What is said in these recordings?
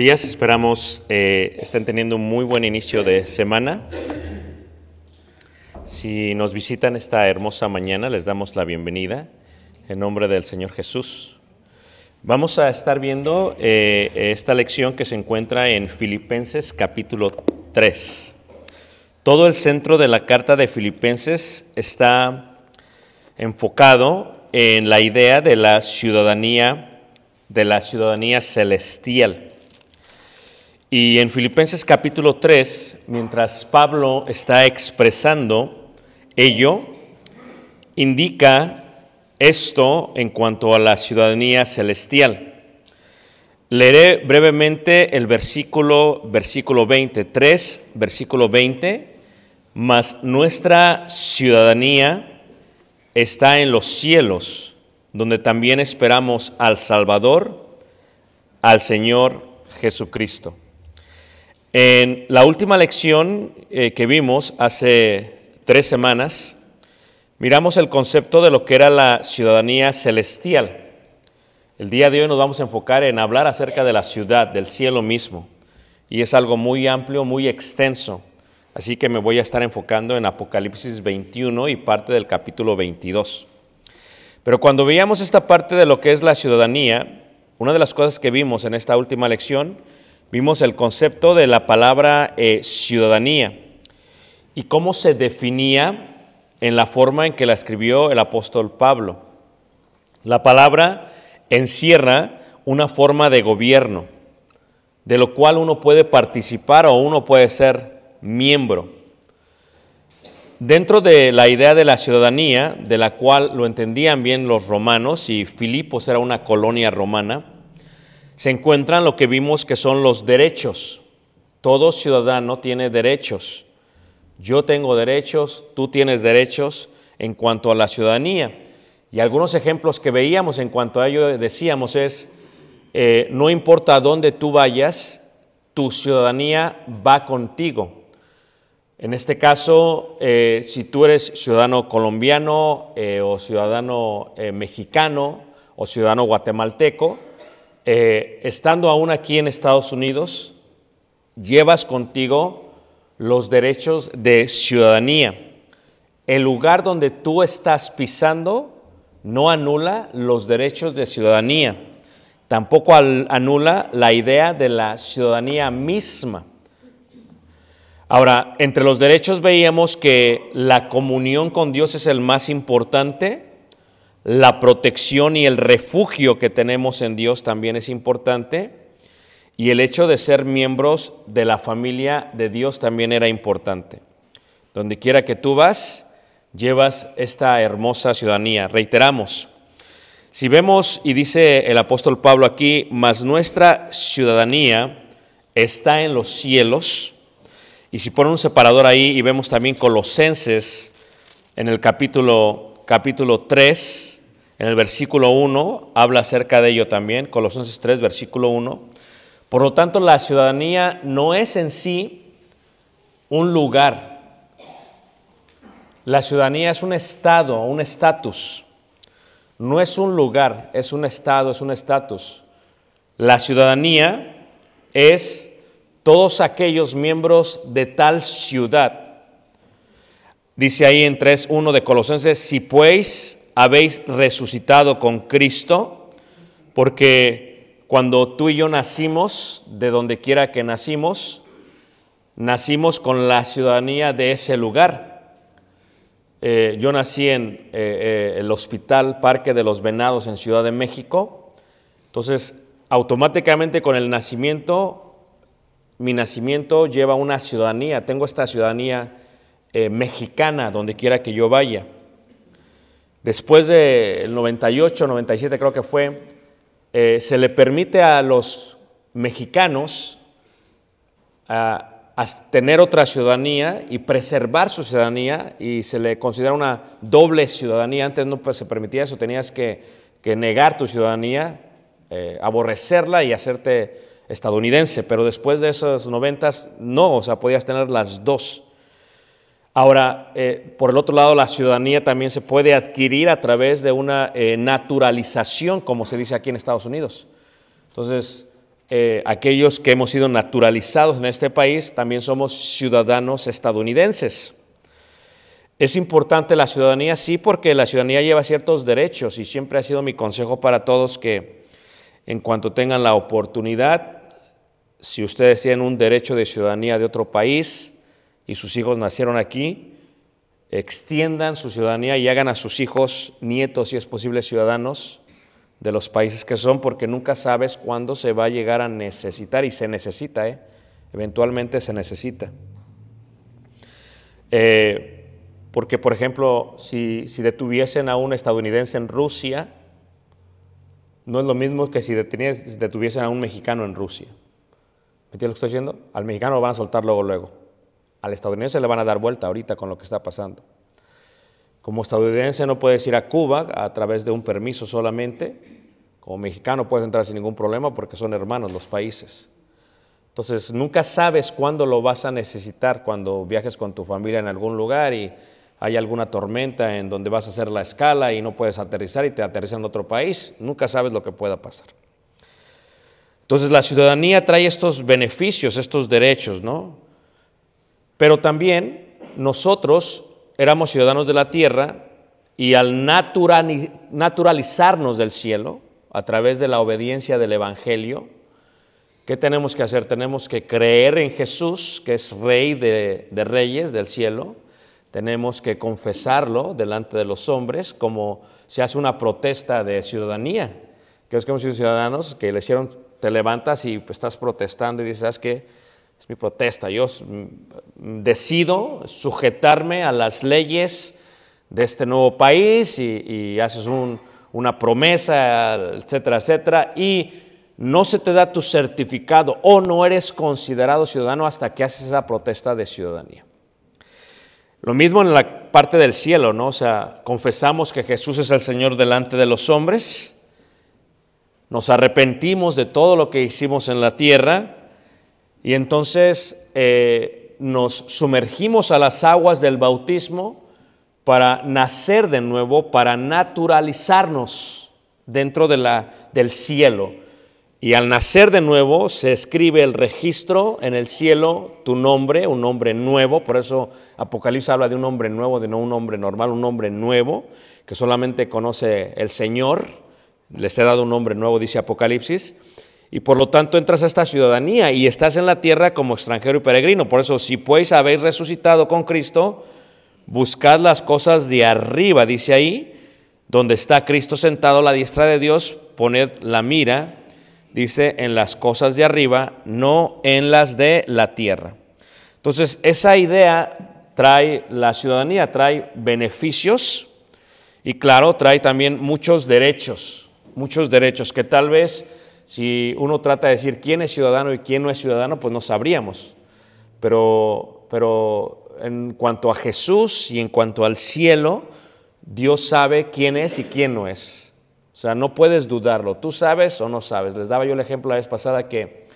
días, esperamos eh, estén teniendo un muy buen inicio de semana. Si nos visitan esta hermosa mañana, les damos la bienvenida en nombre del Señor Jesús. Vamos a estar viendo eh, esta lección que se encuentra en Filipenses capítulo 3. Todo el centro de la carta de Filipenses está enfocado en la idea de la ciudadanía, de la ciudadanía celestial. Y en Filipenses capítulo 3, mientras Pablo está expresando ello, indica esto en cuanto a la ciudadanía celestial. Leeré brevemente el versículo, versículo 23, versículo 20, mas nuestra ciudadanía está en los cielos, donde también esperamos al Salvador, al Señor Jesucristo. En la última lección eh, que vimos hace tres semanas, miramos el concepto de lo que era la ciudadanía celestial. El día de hoy nos vamos a enfocar en hablar acerca de la ciudad, del cielo mismo. Y es algo muy amplio, muy extenso. Así que me voy a estar enfocando en Apocalipsis 21 y parte del capítulo 22. Pero cuando veíamos esta parte de lo que es la ciudadanía, una de las cosas que vimos en esta última lección, vimos el concepto de la palabra eh, ciudadanía y cómo se definía en la forma en que la escribió el apóstol Pablo. La palabra encierra una forma de gobierno, de lo cual uno puede participar o uno puede ser miembro. Dentro de la idea de la ciudadanía, de la cual lo entendían bien los romanos, y Filipos era una colonia romana, se encuentran lo que vimos que son los derechos. Todo ciudadano tiene derechos. Yo tengo derechos, tú tienes derechos en cuanto a la ciudadanía. Y algunos ejemplos que veíamos en cuanto a ello decíamos es, eh, no importa dónde tú vayas, tu ciudadanía va contigo. En este caso, eh, si tú eres ciudadano colombiano eh, o ciudadano mexicano o ciudadano guatemalteco, eh, estando aún aquí en Estados Unidos, llevas contigo los derechos de ciudadanía. El lugar donde tú estás pisando no anula los derechos de ciudadanía, tampoco anula la idea de la ciudadanía misma. Ahora, entre los derechos veíamos que la comunión con Dios es el más importante, la protección y el refugio que tenemos en Dios también es importante. Y el hecho de ser miembros de la familia de Dios también era importante. Donde quiera que tú vas, llevas esta hermosa ciudadanía. Reiteramos, si vemos, y dice el apóstol Pablo aquí, mas nuestra ciudadanía está en los cielos, y si ponen un separador ahí y vemos también Colosenses en el capítulo, capítulo 3, en el versículo 1, habla acerca de ello también, Colosenses 3, versículo 1. Por lo tanto, la ciudadanía no es en sí un lugar. La ciudadanía es un estado, un estatus. No es un lugar, es un estado, es un estatus. La ciudadanía es todos aquellos miembros de tal ciudad. Dice ahí en 3.1 de Colosenses, si pues habéis resucitado con Cristo, porque cuando tú y yo nacimos, de donde quiera que nacimos, nacimos con la ciudadanía de ese lugar. Eh, yo nací en eh, eh, el Hospital Parque de los Venados en Ciudad de México, entonces automáticamente con el nacimiento, mi nacimiento lleva una ciudadanía, tengo esta ciudadanía mexicana donde quiera que yo vaya. Después del 98, 97 creo que fue, se le permite a los mexicanos tener otra ciudadanía y preservar su ciudadanía y se le considera una doble ciudadanía. Antes no pues, se permitía eso, tenías que, que negar tu ciudadanía, eh, aborrecerla y hacerte estadounidense, pero después de esos noventas no, o sea, podías tener las dos. Ahora, eh, por el otro lado, la ciudadanía también se puede adquirir a través de una eh, naturalización, como se dice aquí en Estados Unidos. Entonces, eh, aquellos que hemos sido naturalizados en este país también somos ciudadanos estadounidenses. Es importante la ciudadanía, sí, porque la ciudadanía lleva ciertos derechos y siempre ha sido mi consejo para todos que en cuanto tengan la oportunidad, si ustedes tienen un derecho de ciudadanía de otro país y sus hijos nacieron aquí, extiendan su ciudadanía y hagan a sus hijos, nietos, si es posible, ciudadanos de los países que son, porque nunca sabes cuándo se va a llegar a necesitar, y se necesita, ¿eh? eventualmente se necesita. Eh, porque, por ejemplo, si, detuviesen a un estadounidense en Rusia, no es lo mismo que si detuviesen a un mexicano en Rusia. ¿Me entiendes lo que estoy diciendo? Al mexicano lo van a soltar luego, luego. Al estadounidense le van a dar vuelta ahorita con lo que está pasando. Como estadounidense no puedes ir a Cuba a través de un permiso solamente. Como mexicano puedes entrar sin ningún problema porque son hermanos los países. Entonces nunca sabes cuándo lo vas a necesitar cuando viajes con tu familia en algún lugar y hay alguna tormenta en donde vas a hacer la escala y no puedes aterrizar y te aterrizan en otro país. Nunca sabes lo que pueda pasar. Entonces la ciudadanía trae estos beneficios, estos derechos, ¿no? Pero también nosotros éramos ciudadanos de la tierra y al naturalizarnos del cielo, a través de la obediencia del Evangelio, ¿qué tenemos que hacer? Tenemos que creer en Jesús, que es Rey de, Reyes del cielo, tenemos que confesarlo delante de los hombres, como se hace una protesta de ciudadanía, que es sido ciudadanos que le hicieron, te levantas y pues, estás protestando y dices, ¿sabes qué? Es mi protesta. Yo decido sujetarme a las leyes de este nuevo país y, haces una promesa, etcétera, etcétera, y no se te da tu certificado o no eres considerado ciudadano hasta que haces esa protesta de ciudadanía. Lo mismo en la parte del cielo, ¿no? O sea, confesamos que Jesús es el Señor delante de los hombres, nos arrepentimos de todo lo que hicimos en la tierra, y entonces eh, nos sumergimos a las aguas del bautismo para nacer de nuevo, para naturalizarnos dentro de la, del cielo. Y al nacer de nuevo se escribe el registro en el cielo, tu nombre, un nombre nuevo, por eso Apocalipsis habla de un nombre nuevo, de no un nombre normal, un nombre nuevo, que solamente conoce el Señor, les he dado un nombre nuevo, dice Apocalipsis y por lo tanto entras a esta ciudadanía y estás en la tierra como extranjero y peregrino. Por eso, si pues habéis resucitado con Cristo, buscad las cosas de arriba, dice ahí, donde está Cristo sentado a la diestra de Dios, poned la mira, dice, en las cosas de arriba, no en las de la tierra. Entonces, esa idea trae la ciudadanía, trae beneficios y claro, trae también muchos derechos, muchos derechos que tal vez si uno trata de decir quién es ciudadano y quién no es ciudadano, pues no sabríamos. Pero, pero en cuanto a Jesús y en cuanto al cielo, Dios sabe quién es y quién no es. O sea, no puedes dudarlo. Tú sabes o no sabes. Les daba yo el ejemplo la vez pasada que,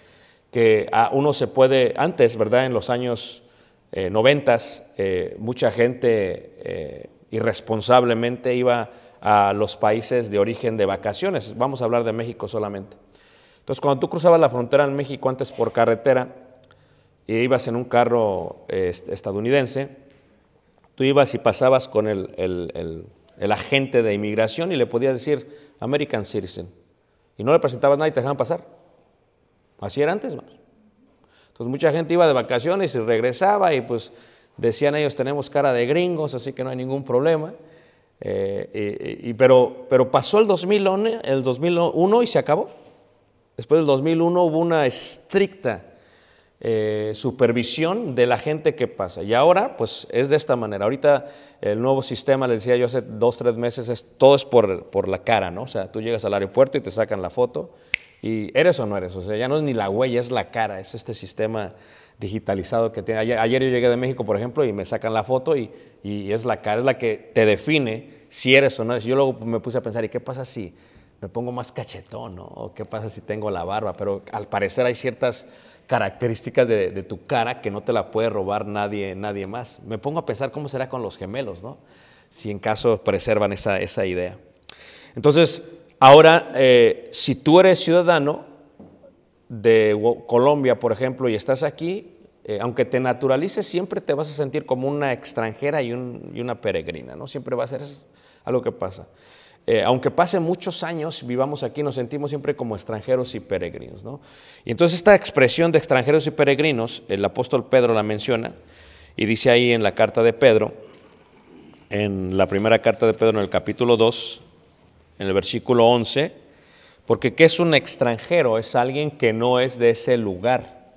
que a uno se puede, antes, ¿verdad? En los años eh, noventas, eh, mucha gente eh, irresponsablemente iba a los países de origen de vacaciones. Vamos a hablar de México solamente. Entonces, cuando tú cruzabas la frontera en México antes por carretera y ibas en un carro este, estadounidense, tú ibas y pasabas con el, el- el- agente de inmigración y le podías decir American Citizen. Y no le presentabas nada y te dejaban pasar. Así era antes, hermanos. Entonces mucha gente iba de vacaciones y regresaba y pues decían ellos tenemos cara de gringos, así que no hay ningún problema. Eh, y- pero, pero pasó el 2001, el 2001 y se acabó. Después del 2001 hubo una estricta eh, supervisión de la gente que pasa. Y ahora, pues es de esta manera. Ahorita el nuevo sistema, les decía yo hace dos, tres meses, es, todo es por, por la cara, ¿no? O sea, tú llegas al aeropuerto y te sacan la foto y eres o no eres. O sea, ya no es ni la huella, es la cara, es este sistema digitalizado que tiene. Ayer, ayer yo llegué de México, por ejemplo, y me sacan la foto y, y es la cara, es la que te define si eres o no eres. Yo luego me puse a pensar, ¿y qué pasa si me pongo más cachetón, ¿no? ¿O qué pasa si tengo la barba? Pero al parecer hay ciertas características de, de tu cara que no te la puede robar nadie, nadie más. Me pongo a pensar cómo será con los gemelos, ¿no? Si en caso preservan esa, idea. Entonces, ahora, eh, si tú eres ciudadano de Colombia, por ejemplo, y estás aquí, eh, aunque te naturalices, siempre te vas a sentir como una extranjera y, un- y una peregrina, ¿no? Siempre va a ser algo que pasa. Eh, aunque pasen muchos años, vivamos aquí, nos sentimos siempre como extranjeros y peregrinos, ¿no? Y entonces esta expresión de extranjeros y peregrinos, el apóstol Pedro la menciona, y dice ahí en la carta de Pedro, en la primera carta de Pedro, en el capítulo 2, en el versículo 11, porque ¿qué es un extranjero? Es alguien que no es de ese lugar,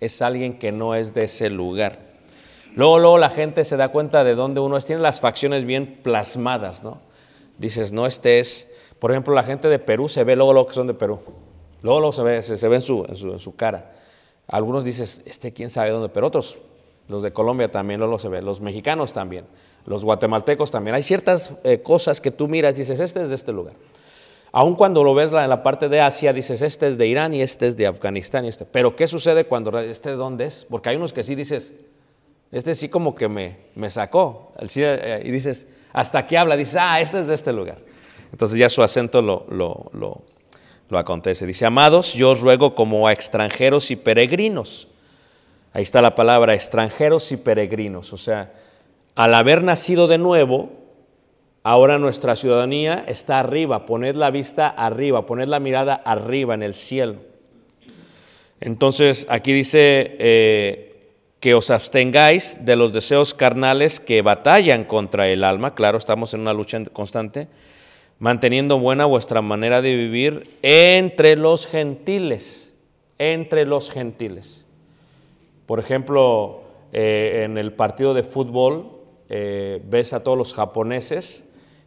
es alguien que no es de ese lugar. Luego, luego la gente se da cuenta de dónde uno es, tiene las facciones bien plasmadas, ¿no? Dices, no, este es, por ejemplo, la gente de Perú se ve luego lo que son de Perú. Luego, luego se ve, se, se ve en, su, en, su, en su cara. Algunos dices, este quién sabe dónde, pero otros, los de Colombia también, luego se ve, los mexicanos también, los guatemaltecos también. Hay ciertas eh, cosas que tú miras dices, este es de este lugar. Aun cuando lo ves en la parte de Asia, dices, este es de Irán y este es de Afganistán y este. Pero ¿qué sucede cuando este de dónde es? Porque hay unos que sí dices, este sí como que me, me sacó. El eh, y dices, hasta aquí habla, dices, ah, este es de este lugar. Entonces ya su acento lo, lo, lo, lo acontece. Dice, amados, yo os ruego como a extranjeros y peregrinos. Ahí está la palabra, extranjeros y peregrinos. O sea, al haber nacido de nuevo, ahora nuestra ciudadanía está arriba. Poned la vista arriba, poned la mirada arriba en el cielo. Entonces, aquí dice eh, que os abstengáis de los deseos carnales que batallan contra el alma. Claro, estamos en una lucha constante. Manteniendo buena vuestra manera de vivir entre los gentiles. Entre los gentiles. Por ejemplo, eh, en el partido de fútbol eh, ves a todos los japoneses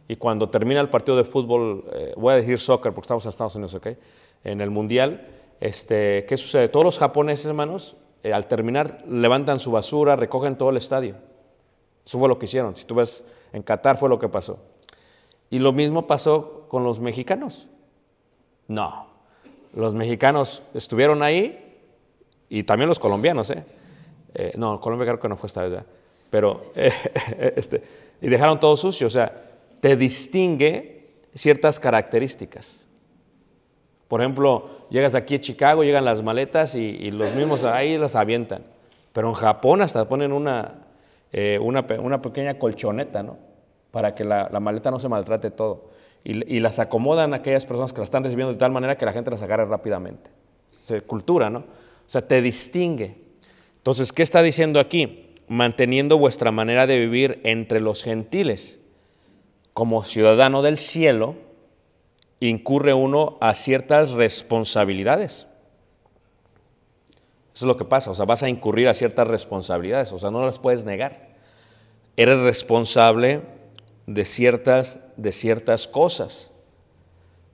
y cuando termina el partido de fútbol, eh, voy a decir soccer porque estamos en Estados Unidos, ¿ok? En el mundial, este, ¿qué sucede? Todos los japoneses, hermanos, eh, al terminar levantan su basura, recogen todo el estadio. Eso fue lo que hicieron. Si tú ves, en Qatar fue lo que pasó. Y lo mismo pasó con los mexicanos. No, los mexicanos estuvieron ahí y también los colombianos, ¿eh? Eh, no, Colombia creo que no fue esta vez, ¿verdad? pero eh, este, y dejaron todo sucio, o sea, te distingue ciertas características. Por ejemplo, llegas aquí a Chicago, llegan las maletas y, los mismos ahí las avientan, pero en Japón hasta ponen una, eh, una, pe- una pequeña colchoneta, ¿no? Para que la, maleta no se maltrate todo. Y, y las acomodan a aquellas personas que la están recibiendo de tal manera que la gente las agarre rápidamente. O sea, cultura, ¿no? O sea, te distingue. Entonces, ¿qué está diciendo aquí? Manteniendo vuestra manera de vivir entre los gentiles. como ciudadano del cielo, incurre uno a ciertas responsabilidades. Eso es lo que pasa, o sea, vas a incurrir a ciertas responsabilidades, o sea, no las puedes negar. Eres responsable de ciertas, de ciertas cosas.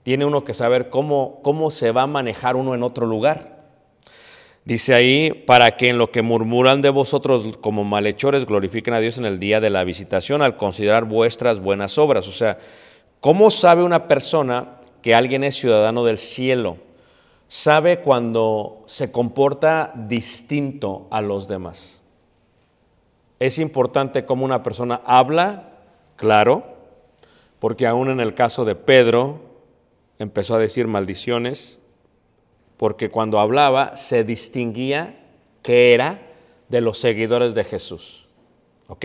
Tiene uno que saber cómo, cómo se va a manejar uno en otro lugar. Dice ahí, para que en lo que murmuran de vosotros como malhechores glorifiquen a Dios en el día de la visitación al considerar vuestras buenas obras. O sea, ¿cómo sabe una persona que alguien es ciudadano del cielo? Sabe cuando se comporta distinto a los demás. Es importante cómo una persona habla, claro, porque aún en el caso de Pedro empezó a decir maldiciones, porque cuando hablaba se distinguía que era de los seguidores de Jesús. ¿Ok?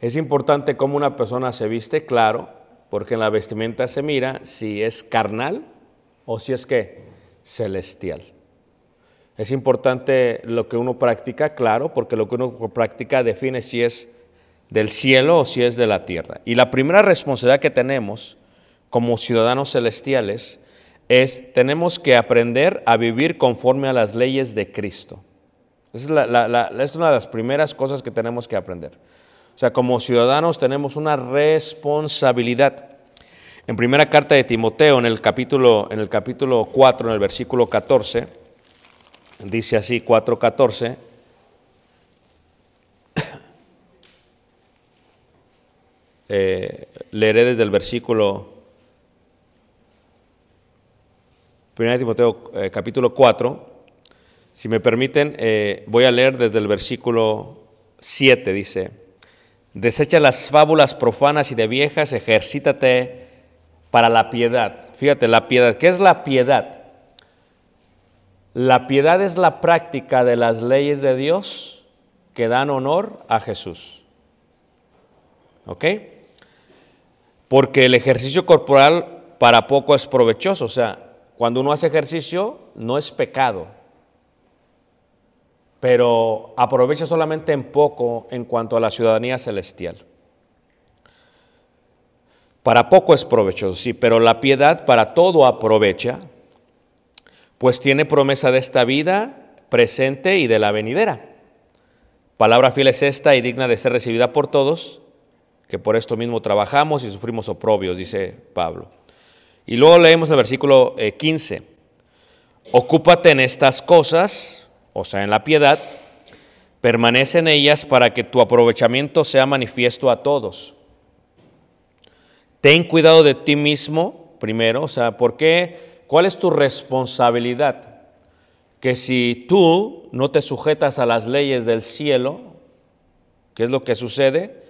Es importante cómo una persona se viste, claro, porque en la vestimenta se mira si es carnal o si es que celestial. Es importante lo que uno practica, claro, porque lo que uno practica define si es del cielo o si es de la tierra. Y la primera responsabilidad que tenemos como ciudadanos celestiales es tenemos que aprender a vivir conforme a las leyes de Cristo. Esa es, una de las primeras cosas que tenemos que aprender. O sea, como ciudadanos tenemos una responsabilidad. En primera carta de Timoteo, en el capítulo, en el capítulo 4, en el versículo 14, dice así, 4.14, eh, leeré desde el versículo 1 Timoteo eh, capítulo 4. Si me permiten, eh, voy a leer desde el versículo 7, dice, desecha las fábulas profanas y de viejas, ejercítate para la piedad. Fíjate, la piedad, ¿qué es la piedad? La piedad es la práctica de las leyes de Dios que dan honor a Jesús. ¿Ok? Porque el ejercicio corporal para poco es provechoso. O sea, cuando uno hace ejercicio no es pecado, pero aprovecha solamente en poco en cuanto a la ciudadanía celestial. Para poco es provechoso, sí, pero la piedad para todo aprovecha, pues tiene promesa de esta vida presente y de la venidera. Palabra fiel es esta y digna de ser recibida por todos, que por esto mismo trabajamos y sufrimos oprobios, dice Pablo. Y luego leemos el versículo eh, 15. Ocúpate en estas cosas, o sea, en la piedad, permanece en ellas para que tu aprovechamiento sea manifiesto a todos. Ten cuidado de ti mismo, primero, o sea, ¿por qué? ¿Cuál es tu responsabilidad? Que si tú no te sujetas a las leyes del cielo, ¿qué es lo que sucede?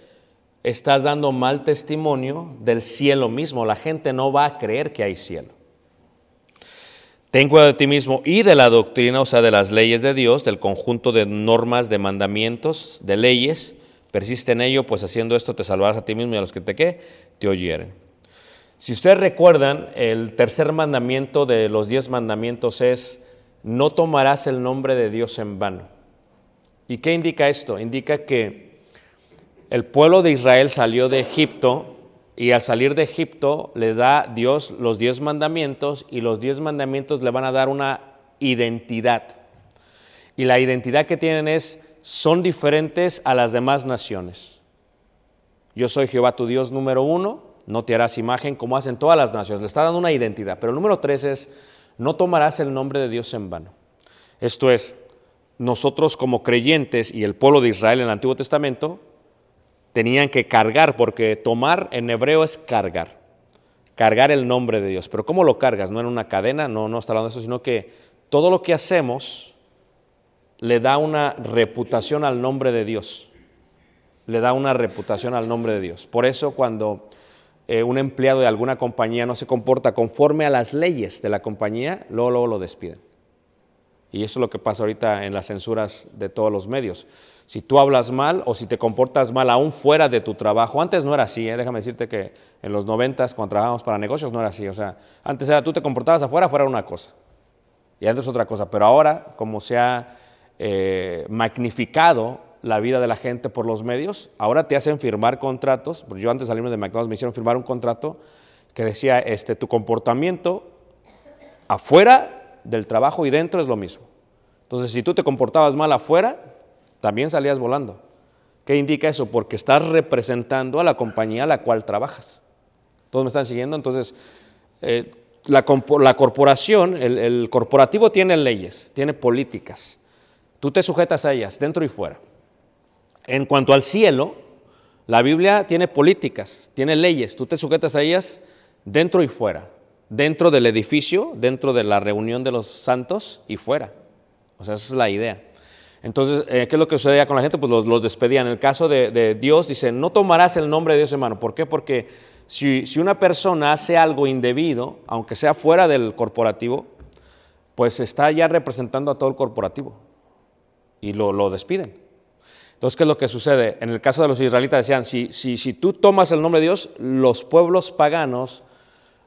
Estás dando mal testimonio del cielo mismo. La gente no va a creer que hay cielo. Ten cuidado de ti mismo y de la doctrina, o sea, de las leyes de Dios, del conjunto de normas, de mandamientos, de leyes. Persiste en ello, pues haciendo esto te salvarás a ti mismo y a los que te, ¿qué? te oyeren. Si ustedes recuerdan, el tercer mandamiento de los diez mandamientos es, no tomarás el nombre de Dios en vano. ¿Y qué indica esto? Indica que el pueblo de Israel salió de Egipto y al salir de Egipto le da Dios los diez mandamientos y los diez mandamientos le van a dar una identidad. Y la identidad que tienen es, son diferentes a las demás naciones. Yo soy Jehová tu Dios número uno, no te harás imagen como hacen todas las naciones. Le está dando una identidad. Pero el número tres es, no tomarás el nombre de Dios en vano. Esto es, nosotros como creyentes y el pueblo de Israel en el Antiguo Testamento tenían que cargar, porque tomar en hebreo es cargar, cargar el nombre de Dios. Pero ¿cómo lo cargas? No en una cadena, no, no está hablando de eso, sino que todo lo que hacemos le da una reputación al nombre de Dios. Le da una reputación al nombre de Dios. Por eso cuando eh, un empleado de alguna compañía no se comporta conforme a las leyes de la compañía, luego, luego lo despiden. Y eso es lo que pasa ahorita en las censuras de todos los medios. Si tú hablas mal o si te comportas mal aún fuera de tu trabajo, antes no era así, ¿eh? déjame decirte que en los noventas cuando trabajábamos para negocios no era así, o sea, antes era tú te comportabas afuera, fuera una cosa, y antes otra cosa, pero ahora como se ha eh, magnificado la vida de la gente por los medios, ahora te hacen firmar contratos, porque yo antes de de McDonald's me hicieron firmar un contrato que decía, este, tu comportamiento afuera del trabajo y dentro es lo mismo. Entonces, si tú te comportabas mal afuera, también salías volando. ¿Qué indica eso? Porque estás representando a la compañía a la cual trabajas. ¿Todos me están siguiendo? Entonces, eh, la, corporación, el, el corporativo tiene leyes, tiene políticas. Tú te sujetas a ellas, dentro y fuera. En cuanto al cielo, la Biblia tiene políticas, tiene leyes, tú te sujetas a ellas dentro y fuera, dentro del edificio, dentro de la reunión de los santos y fuera. O sea, esa es la idea. Entonces, eh, ¿qué es lo que sucedía con la gente? Pues los, los despedían. En el caso de, Dios, dice, no tomarás el nombre de Dios, hermano. ¿Por qué? Porque si, una persona hace algo indebido, aunque sea fuera del corporativo, pues está ya representando a todo el corporativo y lo, despiden. Entonces, ¿qué es lo que sucede? En el caso de los israelitas decían, si tú tomas el nombre de Dios, los pueblos paganos,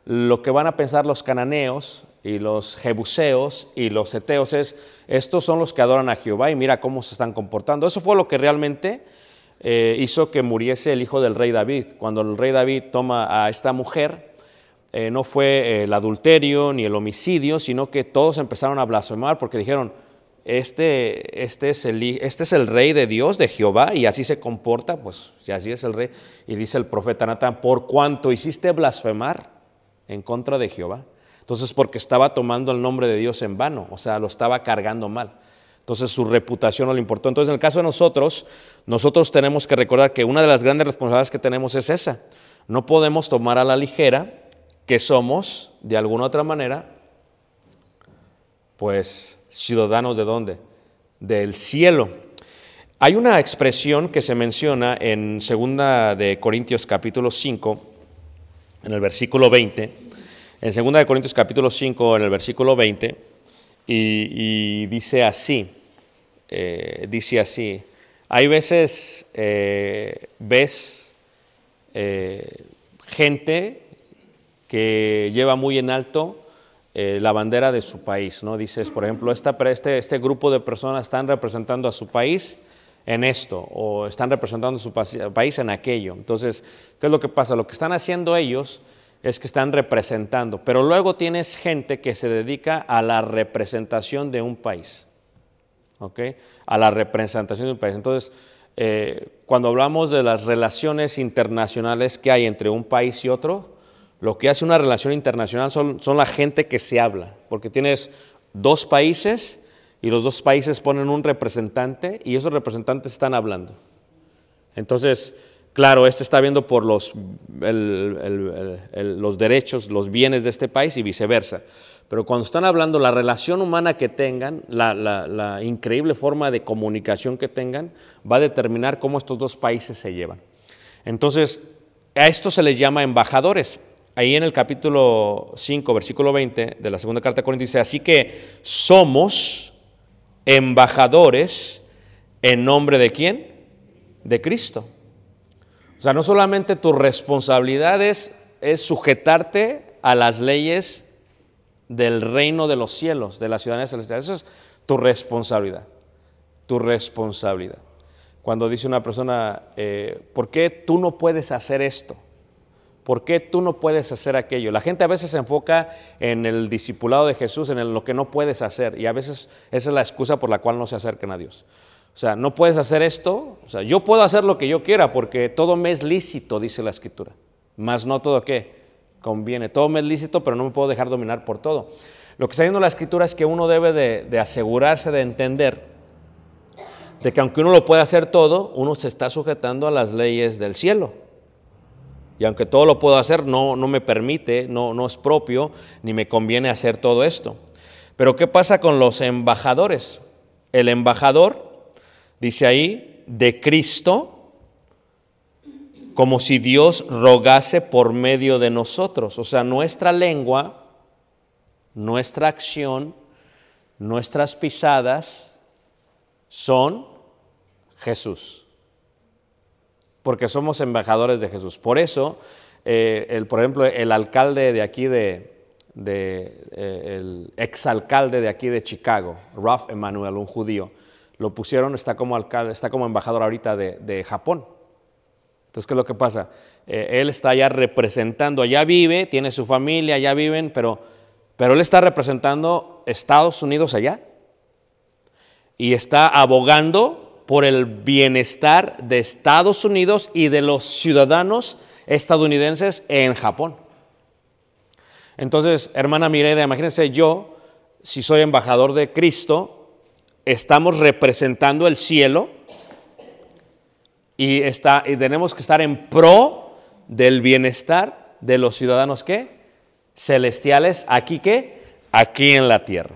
lo que van a pensar los cananeos y los jebuseos y los eteos es, estos son los que adoran a Jehová y mira cómo se están comportando. Eso fue lo que realmente eh, hizo que muriese el hijo del rey David. Cuando el rey David toma a esta mujer, eh, no fue eh, el adulterio ni el homicidio, sino que todos empezaron a blasfemar porque dijeron, este, este, es el, este es el rey de Dios, de Jehová, y así se comporta, pues si así es el rey. Y dice el profeta Natán, por cuanto hiciste blasfemar en contra de Jehová. Entonces, porque estaba tomando el nombre de Dios en vano, o sea, lo estaba cargando mal. Entonces, su reputación no le importó. Entonces, en el caso de nosotros, nosotros tenemos que recordar que una de las grandes responsabilidades que tenemos es esa. No podemos tomar a la ligera que somos, de alguna otra manera, pues ciudadanos de dónde? Del cielo. Hay una expresión que se menciona en segunda de Corintios capítulo 5, en el versículo 20, en segunda de Corintios capítulo 5, en el versículo 20, y, dice así, eh, dice así, hay veces, eh, ves eh, gente que lleva muy en alto la bandera de su país, ¿no? Dices, por ejemplo, esta, este, este grupo de personas están representando a su país en esto o están representando su pa- país en aquello. Entonces, ¿qué es lo que pasa? Lo que están haciendo ellos es que están representando, pero luego tienes gente que se dedica a la representación de un país. ¿ok? A la representación de un país. Entonces, eh, cuando hablamos de las relaciones internacionales que hay entre un país y otro, lo que hace una relación internacional son, son la gente que se habla, porque tienes dos países y los dos países ponen un representante y esos representantes están hablando. Entonces, claro, este está viendo por los, los derechos, los bienes de este país y viceversa. Pero cuando están hablando la relación humana que tengan, la, la- la increíble forma de comunicación que tengan, va a determinar cómo estos dos países se llevan. Entonces, a esto se les llama embajadores. Ahí en el capítulo 5, versículo 20 de la segunda carta de Corintios dice, así que somos embajadores en nombre de quién? De Cristo. O sea, no solamente tu responsabilidad es, es sujetarte a las leyes del reino de los cielos, de la ciudadanía celestial. Eso es tu responsabilidad, tu responsabilidad. Cuando dice una persona, eh, ¿por qué tú no puedes hacer esto? ¿Por qué tú no puedes hacer aquello? La gente a veces se enfoca en el discipulado de Jesús, en lo que no puedes hacer, y a veces esa es la excusa por la cual no se acercan a Dios. O sea, no puedes hacer esto, o sea, yo puedo hacer lo que yo quiera porque todo me es lícito, dice la Escritura. Más no todo qué conviene. Todo me es lícito, pero no me puedo dejar dominar por todo. Lo que está diciendo la Escritura es que uno debe de, asegurarse de entender de que aunque uno lo puede hacer todo, uno se está sujetando a las leyes del cielo. Y aunque todo lo puedo hacer, no, no me permite, no, no es propio, ni me conviene hacer todo esto. Pero ¿qué pasa con los embajadores? El embajador, dice ahí, de Cristo, como si Dios rogase por medio de nosotros. O sea, nuestra lengua, nuestra acción, nuestras pisadas son Jesús porque somos embajadores de Jesús. Por eso, eh, el, por ejemplo, el alcalde de aquí de, de, eh, el exalcalde de aquí de Chicago, Ralph Emanuel, un judío, lo pusieron, está como está como embajador ahorita de, de Japón. Entonces, ¿qué es lo que pasa? Eh, él está allá representando, allá vive, tiene su familia, allá viven, pero, pero él está representando Estados Unidos allá y está abogando por el bienestar de Estados Unidos y de los ciudadanos estadounidenses en Japón. Entonces, hermana Mireida, imagínense yo, si soy embajador de Cristo, estamos representando el cielo y, está, y tenemos que estar en pro del bienestar de los ciudadanos ¿qué? celestiales, aquí qué? Aquí en la tierra.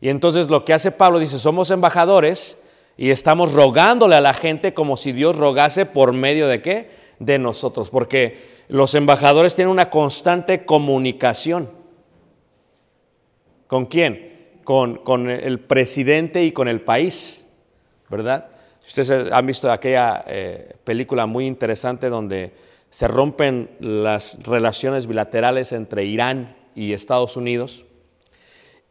Y entonces lo que hace Pablo dice, somos embajadores y estamos rogándole a la gente como si Dios rogase por medio de qué? De nosotros, porque los embajadores tienen una constante comunicación. ¿Con quién? Con, con el presidente y con el país, ¿verdad? Ustedes han visto aquella eh, película muy interesante donde se rompen las relaciones bilaterales entre Irán y Estados Unidos.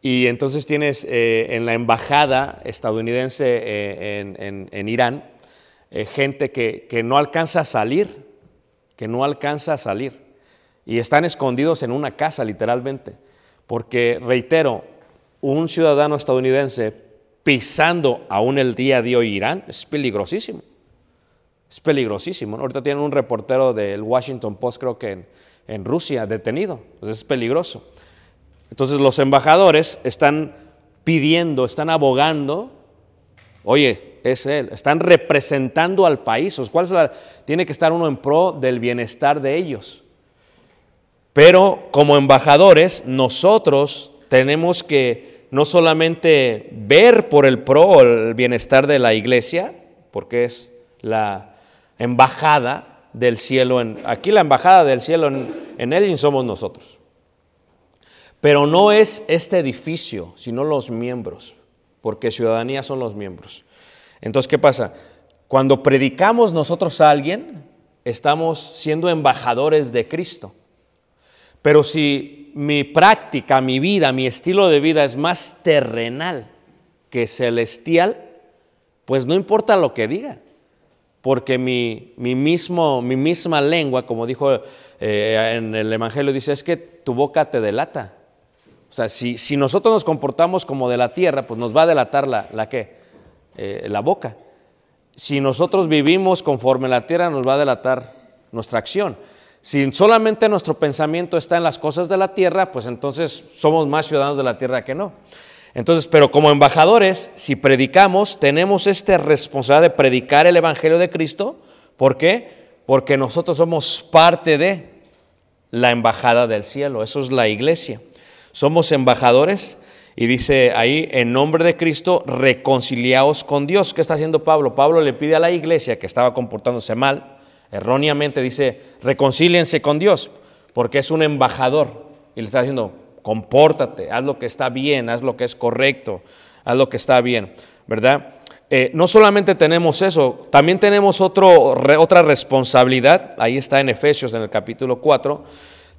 Y entonces tienes eh, en la embajada estadounidense eh, en, en- en Irán eh, gente que, que no alcanza a salir, que no alcanza a salir. Y están escondidos en una casa literalmente. Porque, reitero, un ciudadano estadounidense pisando aún el día de hoy Irán es peligrosísimo. Es peligrosísimo. Ahorita tienen un reportero del Washington Post, creo que en, Rusia, detenido. Entonces es peligroso. Entonces los embajadores están pidiendo, están abogando, oye, es él, están representando al país. ¿Cuál es tiene que estar uno en pro del bienestar de ellos. Pero como embajadores, nosotros tenemos que no solamente ver por el pro el bienestar de la iglesia, porque es la embajada del cielo, en, aquí la embajada del cielo en, en Elgin somos nosotros. Pero no es este edificio, sino los miembros, porque ciudadanía son los miembros. Entonces, ¿qué pasa? Cuando predicamos nosotros a alguien, estamos siendo embajadores de Cristo. Pero si mi práctica, mi vida, mi estilo de vida es más terrenal que celestial, pues no importa lo que diga, porque mi, mi mismo, mi misma lengua, como dijo eh, en el Evangelio, dice, es que tu boca te delata. O sea, si, si nosotros nos comportamos como de la tierra, pues nos va a delatar la, la qué? Eh, la boca. Si nosotros vivimos conforme la tierra, nos va a delatar nuestra acción. Si solamente nuestro pensamiento está en las cosas de la tierra, pues entonces somos más ciudadanos de la tierra que no. Entonces, pero como embajadores, si predicamos, tenemos esta responsabilidad de predicar el Evangelio de Cristo. ¿Por qué? Porque nosotros somos parte de la embajada del cielo. Eso es la iglesia. Somos embajadores y dice ahí, en nombre de Cristo, reconciliaos con Dios. ¿Qué está haciendo Pablo? Pablo le pide a la iglesia que estaba comportándose mal, erróneamente dice, reconcíliense con Dios, porque es un embajador. Y le está diciendo, compórtate, haz lo que está bien, haz lo que es correcto, haz lo que está bien, ¿verdad? Eh, no solamente tenemos eso, también tenemos otro, otra responsabilidad, ahí está en Efesios en el capítulo 4,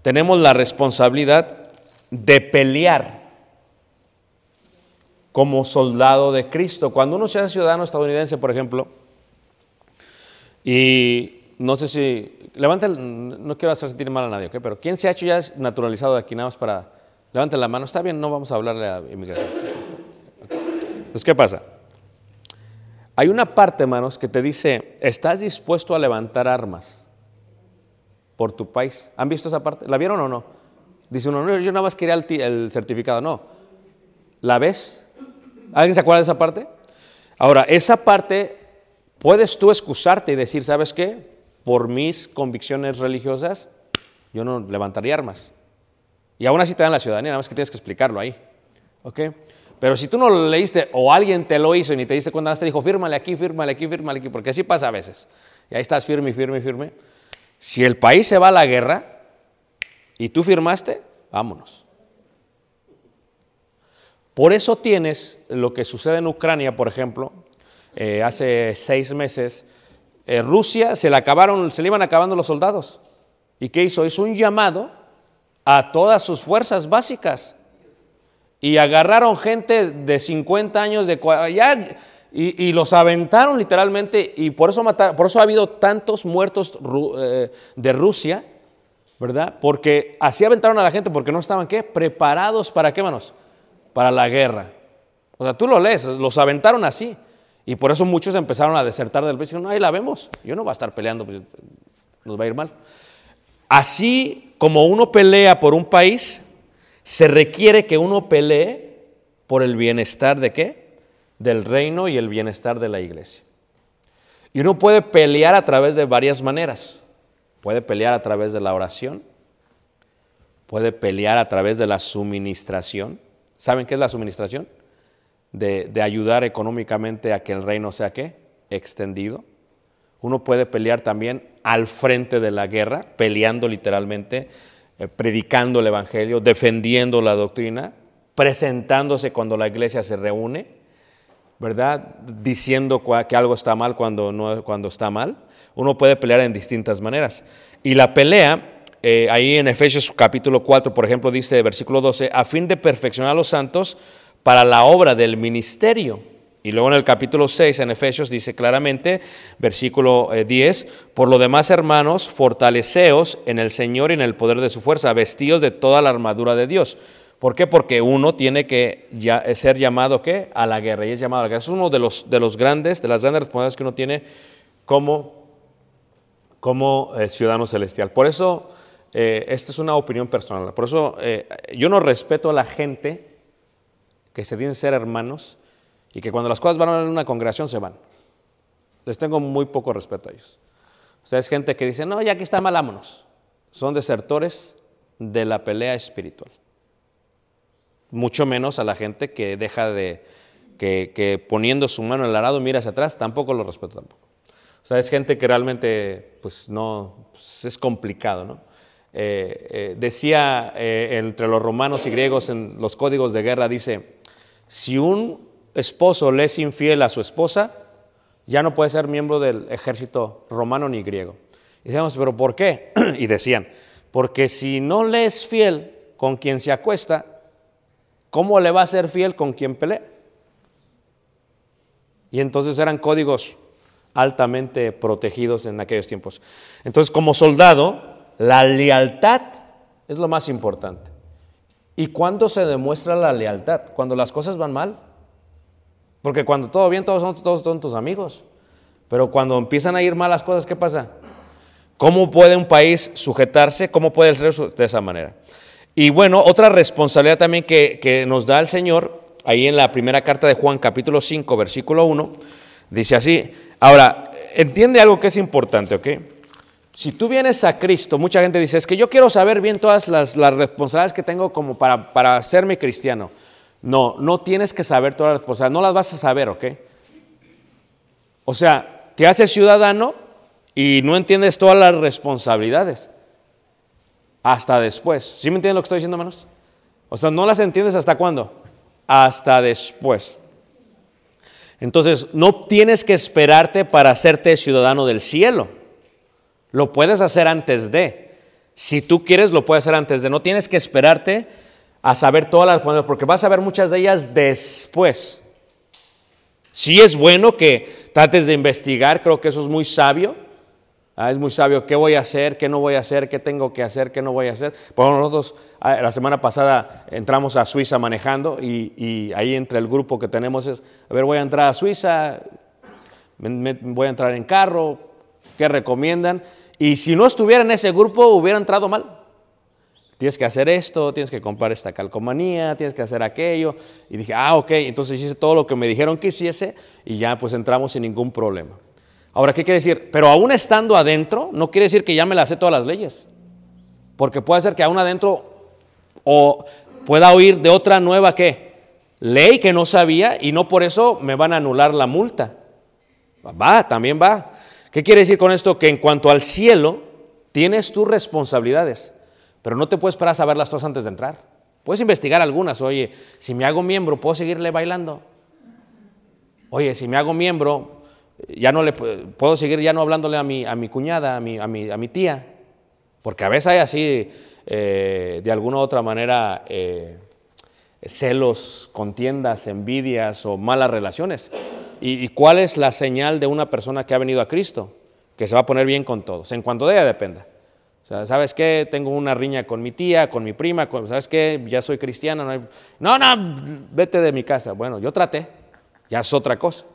tenemos la responsabilidad de pelear como soldado de Cristo. Cuando uno se hace ciudadano estadounidense, por ejemplo, y no sé si, levante, el- no quiero hacer sentir mal a nadie, ¿ok? pero ¿quién se ha hecho ya naturalizado de aquí nada más para, levante la mano, está bien, no vamos a hablarle a inmigración. Entonces, ¿qué pasa? Hay una parte, hermanos, que te dice, ¿estás dispuesto a levantar armas por tu país? ¿Han visto esa parte? ¿La vieron o no? Dice uno, no, yo nada más quería el, el certificado. No. ¿La ves? ¿Alguien se acuerda de esa parte? Ahora, esa parte, puedes tú excusarte y decir, ¿sabes qué? Por mis convicciones religiosas, yo no levantaría armas. Y aún así te dan la ciudadanía, nada más que tienes que explicarlo ahí. ¿Ok? Pero si tú no lo leíste o alguien te lo hizo y ni te diste cuenta, te dijo, fírmale aquí, fírmale aquí, fírmale aquí, porque así pasa a veces. Y ahí estás firme, firme, firme. Si el país se va a la guerra y tú firmaste, vámonos. Por eso tienes lo que sucede en Ucrania, por ejemplo, eh, hace seis meses, eh, Rusia se le acabaron, se le iban acabando los soldados. ¿Y qué hizo? Hizo un llamado a todas sus fuerzas básicas y agarraron gente de 50 años, de ya y, los aventaron literalmente y por eso, mataron, por eso ha habido tantos muertos eh, de Rusia, ¿verdad? Porque así aventaron a la gente porque no estaban, ¿qué? Preparados para qué, manos? Para la guerra. O sea, tú lo lees, los aventaron así. Y por eso muchos empezaron a desertar del país. No, ahí la vemos. Yo no voy a estar peleando, pues, nos va a ir mal. Así como uno pelea por un país, se requiere que uno pelee por el bienestar de qué? Del reino y el bienestar de la iglesia. Y uno puede pelear a través de varias maneras. Puede pelear a través de la oración. Puede pelear a través de la suministración. ¿Saben qué es la suministración? De, de ayudar económicamente a que el reino sea qué? Extendido. Uno puede pelear también al frente de la guerra, peleando literalmente, eh, predicando el Evangelio, defendiendo la doctrina, presentándose cuando la iglesia se reúne, ¿verdad? Diciendo que algo está mal cuando, no, cuando está mal. Uno puede pelear en distintas maneras. Y la pelea, eh, ahí en Efesios capítulo 4, por ejemplo, dice versículo 12, a fin de perfeccionar a los santos para la obra del ministerio. Y luego en el capítulo 6, en Efesios, dice claramente, versículo eh, 10, por lo demás, hermanos, fortaleceos en el Señor y en el poder de su fuerza, vestidos de toda la armadura de Dios. ¿Por qué? Porque uno tiene que ya- eh, ser llamado ¿qué? a la guerra, y es llamado a la guerra. Es uno de los, de los grandes, de las grandes responsabilidades que uno tiene como, como eh, ciudadano celestial. Por eso, eh, esta es una opinión personal. Por eso, eh, yo no respeto a la gente que se dicen ser hermanos y que cuando las cosas van en una congregación se van. Les tengo muy poco respeto a ellos. O sea, es gente que dice, no, ya que está mal, vámonos. Son desertores de la pelea espiritual. Mucho menos a la gente que deja de, que, que poniendo su mano en el arado mira hacia atrás, tampoco lo respeto tampoco. O sea, es gente que realmente, pues no, pues, es complicado, ¿no? Eh, eh, decía eh, entre los romanos y griegos en los códigos de guerra, dice, si un esposo le es infiel a su esposa, ya no puede ser miembro del ejército romano ni griego. Y decíamos, pero ¿por qué? y decían, porque si no le es fiel con quien se acuesta, ¿cómo le va a ser fiel con quien pelea? Y entonces eran códigos altamente protegidos en aquellos tiempos. Entonces, como soldado, la lealtad es lo más importante. ¿Y cuándo se demuestra la lealtad? Cuando las cosas van mal. Porque cuando todo bien, todos son, todos son tus amigos. Pero cuando empiezan a ir mal las cosas, ¿qué pasa? ¿Cómo puede un país sujetarse? ¿Cómo puede ser de esa manera? Y bueno, otra responsabilidad también que, que nos da el Señor, ahí en la primera carta de Juan, capítulo 5, versículo 1, dice así. Ahora, entiende algo que es importante, ¿ok? Si tú vienes a Cristo, mucha gente dice, es que yo quiero saber bien todas las, responsabilidades que tengo como para, para hacerme cristiano. No, no tienes que saber todas las responsabilidades, no las vas a saber, ¿ok? O sea, te haces ciudadano y no entiendes todas las responsabilidades. Hasta después. ¿Sí me entienden lo que estoy diciendo, hermanos? O sea, no las entiendes hasta cuándo? Hasta después. Entonces, no tienes que esperarte para hacerte ciudadano del cielo. Lo puedes hacer antes de. Si tú quieres, lo puedes hacer antes de. No tienes que esperarte a saber todas las responsabilidades, porque vas a ver muchas de ellas después. Sí es bueno que trates de investigar, creo que eso es muy sabio. Ah, es muy sabio qué voy a hacer, qué no voy a hacer, qué tengo que hacer, qué no voy a hacer. Por ejemplo, nosotros ah, la semana pasada entramos a Suiza manejando y, y ahí entre el grupo que tenemos es, a ver, voy a entrar a Suiza, voy a entrar en carro, ¿qué recomiendan? Y si no estuviera en ese grupo, hubiera entrado mal. Tienes que hacer esto, tienes que comprar esta calcomanía, tienes que hacer aquello. Y dije, ah, ok, entonces hice todo lo que me dijeron que hiciese y ya pues entramos sin ningún problema. Ahora, ¿qué quiere decir? Pero aún estando adentro, no quiere decir que ya me las sé todas las leyes. Porque puede ser que aún adentro o pueda oír de otra nueva ¿qué? ley que no sabía y no por eso me van a anular la multa. Va, también va. ¿Qué quiere decir con esto? Que en cuanto al cielo, tienes tus responsabilidades, pero no te puedes esperar a saberlas todas antes de entrar. Puedes investigar algunas. Oye, si me hago miembro, ¿puedo seguirle bailando? Oye, si me hago miembro, ya no le pu- puedo seguir ya no hablándole a mi, a mi cuñada, a mi, a, mi, a mi tía. Porque a veces hay así, eh, de alguna u otra manera, eh, celos, contiendas, envidias o malas relaciones. ¿Y, cuál es la señal de una persona que ha venido a Cristo? Que se va a poner bien con todos, en cuanto de ella dependa. O sea, ¿sabes qué? Tengo una riña con mi tía, con mi prima, con- ¿sabes qué? Ya soy cristiana. No, no, vete de mi casa. Bueno, yo traté, ya es otra cosa.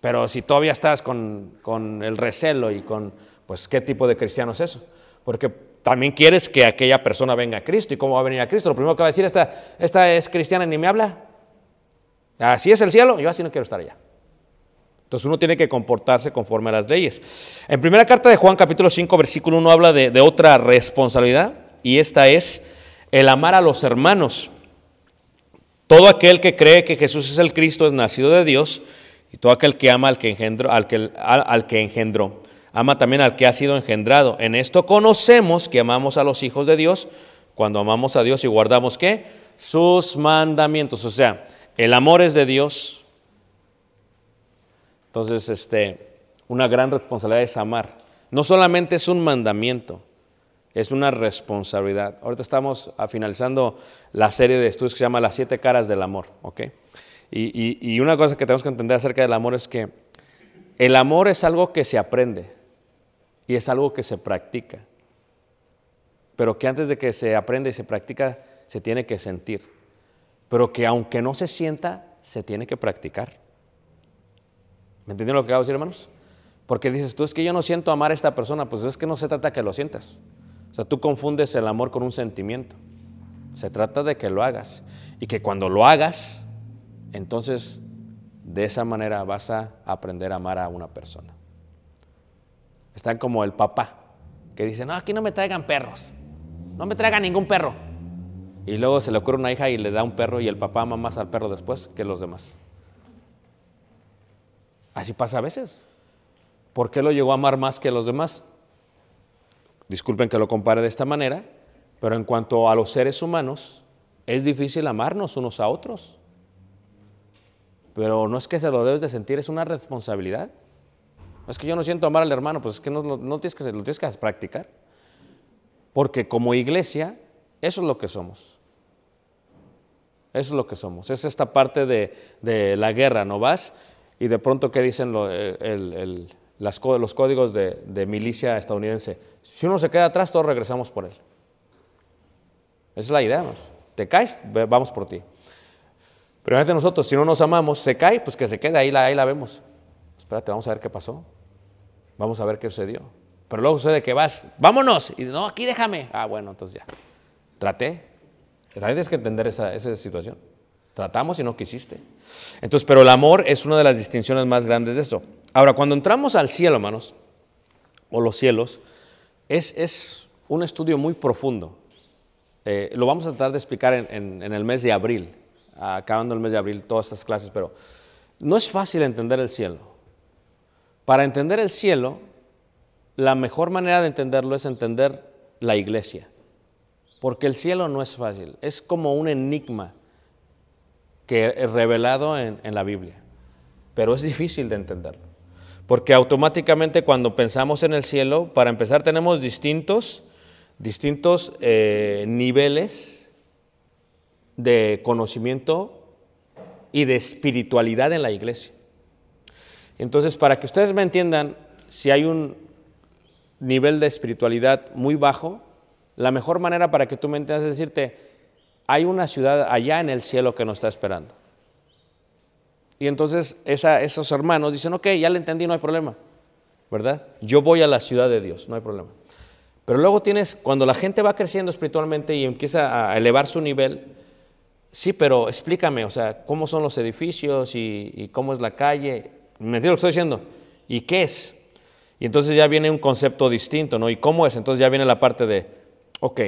Pero si todavía estás con, con el recelo y con, pues, ¿qué tipo de cristiano es eso? Porque también quieres que aquella persona venga a Cristo. ¿Y cómo va a venir a Cristo? Lo primero que va a decir, esta, esta es cristiana y ni me habla. Así es el cielo, yo así no quiero estar allá. Entonces uno tiene que comportarse conforme a las leyes. En primera carta de Juan capítulo 5 versículo 1 habla de, otra responsabilidad y esta es el amar a los hermanos. Todo aquel que cree que Jesús es el Cristo es nacido de Dios y todo aquel que ama al que engendró, al que, al que engendró, ama también al que ha sido engendrado. En esto conocemos que amamos a los hijos de Dios cuando amamos a Dios y guardamos qué? Sus mandamientos. O sea, el amor es de Dios, entonces, este, una gran responsabilidad es amar. No solamente es un mandamiento, es una responsabilidad. Ahorita estamos finalizando la serie de estudios que se llama Las siete caras del amor. Y, y- y una cosa que tenemos que entender acerca del amor es que el amor es algo que se aprende y es algo que se practica, pero que antes de que se aprenda y se practica, se tiene que sentir, pero que aunque no se sienta, se tiene que practicar. ¿Me entendieron lo que acabo de decir, hermanos? Porque dices, tú es que yo no siento amar a esta persona, pues es que no se trata que lo sientas. O sea, tú confundes el amor con un sentimiento. Se trata de que lo hagas. Y que cuando lo hagas, entonces de esa manera vas a aprender a amar a una persona. Están como el papá, que dice, no, aquí no me traigan perros. No me traigan ningún perro. Y luego se le ocurre una hija y le da un perro y el papá ama más al perro después que los demás. Así pasa a veces. ¿Por qué lo llegó a amar más que los demás? Disculpen que lo compare de esta manera, pero en cuanto a los seres humanos, es difícil amarnos unos a otros. Pero no es que se lo debes de sentir, es una responsabilidad. Es que yo no siento amar al hermano, pues es que no- no tienes que, lo tienes que practicar. Porque como iglesia, eso es lo que somos. Eso es lo que somos. Es esta parte de, de la guerra, ¿no vas? Y de pronto, ¿qué dicen lo- co- los códigos de, de milicia estadounidense? Si uno se queda atrás, todos regresamos por él. Esa es la idea. Te caes, vamos por ti. Pero fíjate nosotros, si no nos amamos, se cae, pues que se quede, ahí la, ahí la vemos. Espérate, vamos a ver qué pasó. Vamos a ver qué sucedió. Pero luego sucede que vas, vámonos. Y no, aquí déjame. Ah, bueno, entonces ya. Traté. También tienes que entender esa, esa situación. Tratamos y no quisiste. Entonces, pero el amor es una de las distinciones más grandes de esto. Ahora, cuando entramos al cielo, hermanos, o los cielos, es, es un estudio muy profundo. Eh, lo vamos a tratar de explicar en, en- en el mes de abril, acabando el mes de abril, todas estas clases, pero no es fácil entender el cielo. Para entender el cielo, la mejor manera de entenderlo es entender la iglesia. Porque el cielo no es fácil, es como un enigma que es revelado en, en la Biblia. Pero es difícil de entenderlo. Porque automáticamente cuando pensamos en el cielo, para empezar tenemos distintos, distintos eh, niveles de conocimiento y de espiritualidad en la iglesia. Entonces, para que ustedes me entiendan, si hay un nivel de espiritualidad muy bajo, la mejor manera para que tú me entiendas es decirte, hay una ciudad allá en el cielo que nos está esperando. Y entonces esos hermanos dicen, ok, ya le entendí, no hay problema, ¿verdad? Yo voy a la ciudad de Dios, no hay problema. Pero luego tienes, cuando la gente va creciendo espiritualmente y empieza a elevar su nivel, sí, pero explícame, o sea, cómo son los edificios y, y cómo es la calle. ¿Me entiendes lo que estoy diciendo? ¿Y qué es? Y entonces ya viene un concepto distinto, ¿no? ¿Y cómo es? Entonces ya viene la parte de, ok,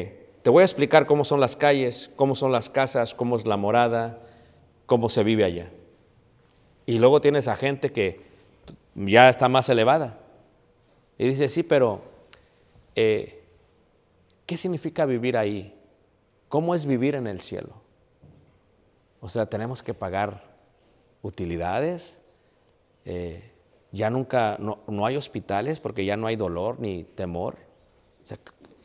te voy a explicar cómo son las calles, cómo son las casas, cómo es la morada, cómo se vive allá. Y luego tienes a gente que ya está más elevada. Y dice, sí, pero eh, ¿qué significa vivir ahí? ¿Cómo es vivir en el cielo? O sea, tenemos que pagar utilidades. eh, ya nunca, no, no hay hospitales porque ya no hay dolor ni temor. O sea,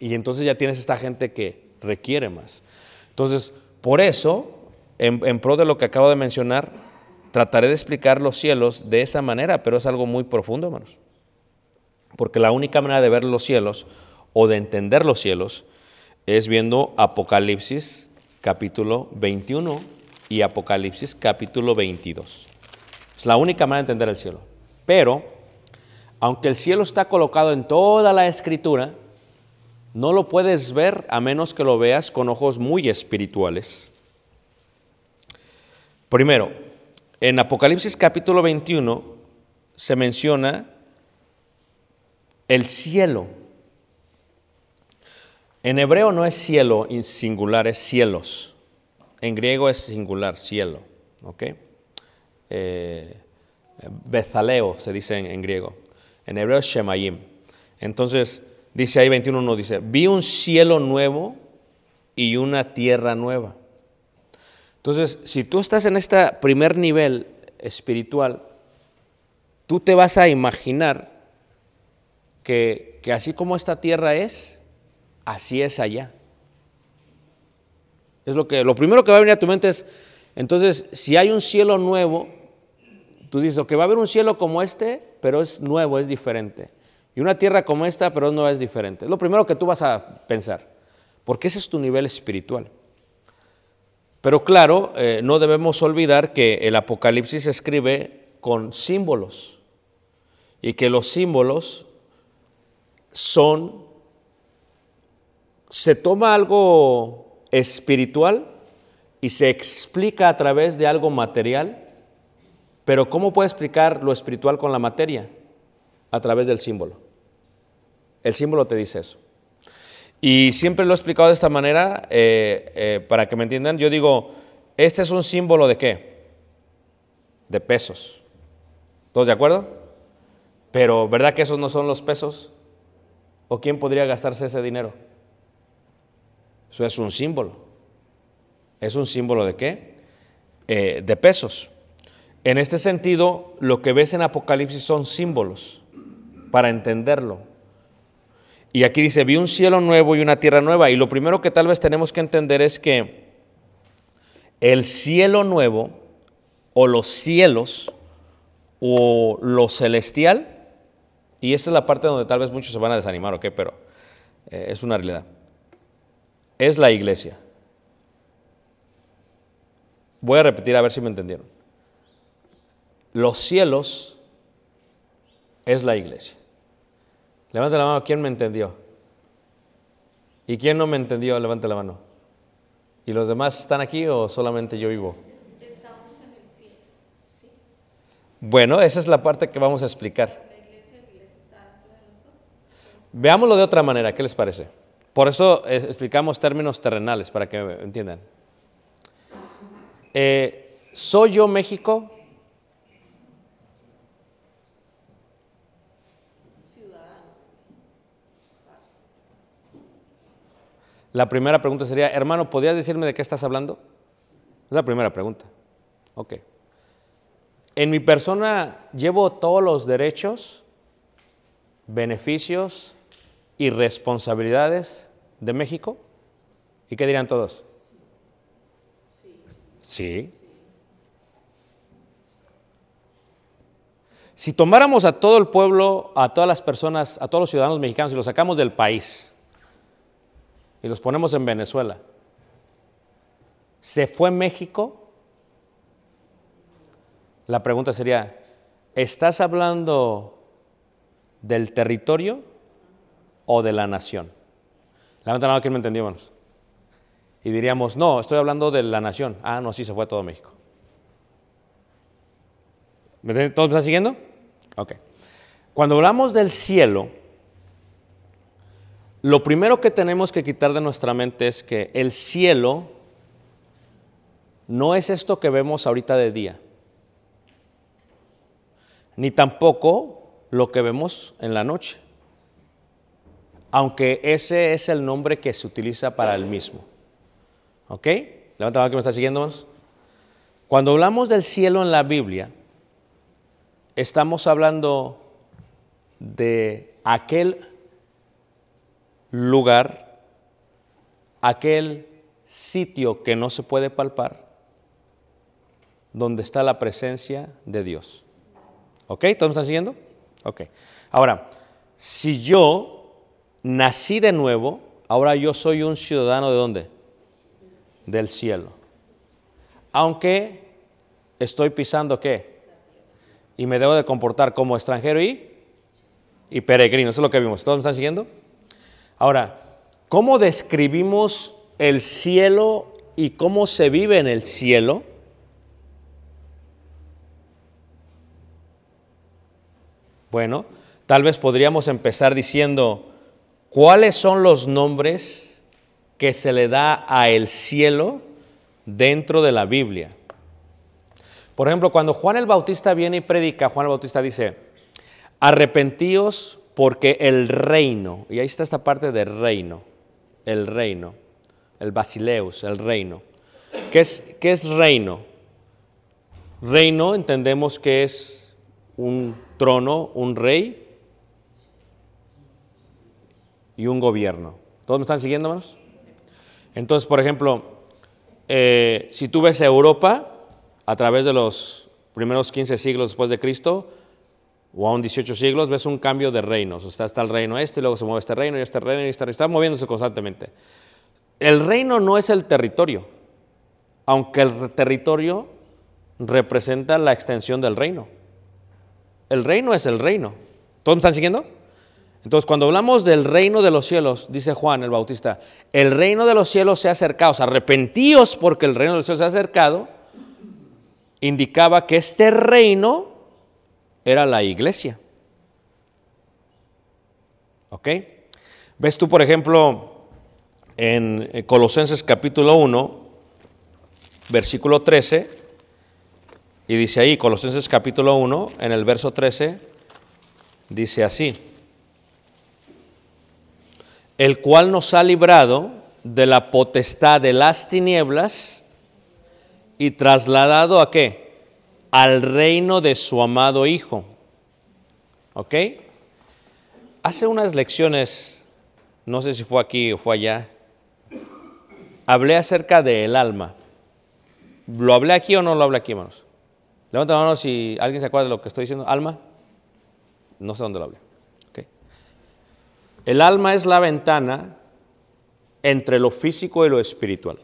y entonces ya tienes esta gente que requiere más. Entonces, por eso, en, pro de lo que acabo de mencionar, trataré de explicar los cielos de esa manera, pero es algo muy profundo, hermanos. Porque la única manera de ver los cielos o de entender los cielos es viendo Apocalipsis capítulo 21 y Apocalipsis capítulo 22. Es la única manera de entender el cielo. Pero, aunque el cielo está colocado en toda la escritura, no lo puedes ver a menos que lo veas con ojos muy espirituales. Primero, en Apocalipsis capítulo 21 se menciona el cielo. En hebreo no es cielo singular, es cielos. En griego es singular, cielo. ¿ok? Eh, Bezaleo se dice en, en griego. En hebreo es Shemayim. Entonces, dice ahí 21.1, dice, vi un cielo nuevo y una tierra nueva. Entonces, si tú estás en este primer nivel espiritual, tú te vas a imaginar que, que así como esta tierra es, así es allá. Es lo que lo primero que va a venir a tu mente es, entonces, si hay un cielo nuevo, tú dices, que va a haber un cielo como este, pero es nuevo, es diferente. Y una tierra como esta, pero no es diferente. Lo primero que tú vas a pensar, porque ese es tu nivel espiritual. Pero claro, eh, no debemos olvidar que el Apocalipsis se escribe con símbolos y que los símbolos son, se toma algo espiritual y se explica a través de algo material, pero ¿cómo puede explicar lo espiritual con la materia? A través del símbolo. El símbolo te dice eso. Y siempre lo he explicado de esta manera, eh, eh, para que me entiendan. Yo digo, este es un símbolo de qué? De pesos. ¿Todos de acuerdo? Pero ¿verdad que esos no son los pesos? ¿O quién podría gastarse ese dinero? Eso es un símbolo. ¿Es un símbolo de qué? Eh, de pesos. En este sentido, lo que ves en Apocalipsis son símbolos para entenderlo. Y aquí dice, vi un cielo nuevo y una tierra nueva. Y lo primero que tal vez tenemos que entender es que el cielo nuevo o los cielos o lo celestial, y esta es la parte donde tal vez muchos se van a desanimar, ¿ok? Pero eh, es una realidad. Es la iglesia. Voy a repetir a ver si me entendieron. Los cielos es la iglesia. Levante la mano, ¿quién me entendió? ¿Y quién no me entendió? Levante la mano. ¿Y los demás están aquí o solamente yo vivo? Estamos en el cielo. ¿sí? Bueno, esa es la parte que vamos a explicar. Veámoslo de otra manera, ¿qué les parece? Por eso eh, explicamos términos terrenales, para que entiendan. Eh, ¿Soy yo México? La primera pregunta sería, hermano, ¿podrías decirme de qué estás hablando? Es la primera pregunta. Ok. En mi persona llevo todos los derechos, beneficios y responsabilidades de México. ¿Y qué dirán todos? Sí. Si tomáramos a todo el pueblo, a todas las personas, a todos los ciudadanos mexicanos y los sacamos del país y los ponemos en Venezuela, ¿se fue México? La pregunta sería, ¿estás hablando del territorio o de la nación? La mano, ¿quién me entendió? Y diríamos, no, estoy hablando de la nación. Ah, no, sí, se fue todo México. ¿Todos me están siguiendo? Ok. Cuando hablamos del cielo, lo primero que tenemos que quitar de nuestra mente es que el cielo no es esto que vemos ahorita de día, ni tampoco lo que vemos en la noche, aunque ese es el nombre que se utiliza para el mismo. ¿Ok? Levanta la mano que me está siguiendo. Cuando hablamos del cielo en la Biblia, estamos hablando de aquel lugar, aquel sitio que no se puede palpar, donde está la presencia de Dios. ¿Ok? ¿Todos me están siguiendo? Ok. Ahora, si yo nací de nuevo, ahora yo soy un ciudadano de dónde? Del cielo. Aunque estoy pisando qué? Y me debo de comportar como extranjero y, y peregrino. Eso es lo que vimos. ¿Todos me están siguiendo? Ahora, ¿cómo describimos el cielo y cómo se vive en el cielo? Bueno, tal vez podríamos empezar diciendo, ¿cuáles son los nombres que se le da a el cielo dentro de la Biblia? Por ejemplo, cuando Juan el Bautista viene y predica, Juan el Bautista dice, arrepentíos porque el reino, y ahí está esta parte de reino, el reino, el basileus, el reino. ¿Qué es, qué es reino? Reino entendemos que es un trono, un rey y un gobierno. ¿Todos me están siguiendo, hermanos? Entonces, por ejemplo, eh, si tú ves Europa a través de los primeros 15 siglos después de Cristo, o aún 18 siglos, ves un cambio de reinos. O sea, está el reino este, y luego se mueve este reino, y este reino, y este reino. Está moviéndose constantemente. El reino no es el territorio, aunque el territorio representa la extensión del reino. El reino es el reino. ¿Todos están siguiendo? Entonces, cuando hablamos del reino de los cielos, dice Juan el Bautista, el reino de los cielos se ha acercado, o sea, arrepentíos porque el reino de los cielos se ha acercado, indicaba que este reino era la iglesia. ¿Ok? Ves tú, por ejemplo, en eh, Colosenses capítulo 1, versículo 13, y dice ahí, Colosenses capítulo 1, en el verso 13, dice así, el cual nos ha librado de la potestad de las tinieblas y trasladado a qué? Al reino de su amado Hijo. ¿Ok? Hace unas lecciones, no sé si fue aquí o fue allá, hablé acerca del alma. ¿Lo hablé aquí o no lo hablé aquí, hermanos? Levanta la mano si alguien se acuerda de lo que estoy diciendo. ¿Alma? No sé dónde lo hablé. ¿Ok? El alma es la ventana entre lo físico y lo espiritual.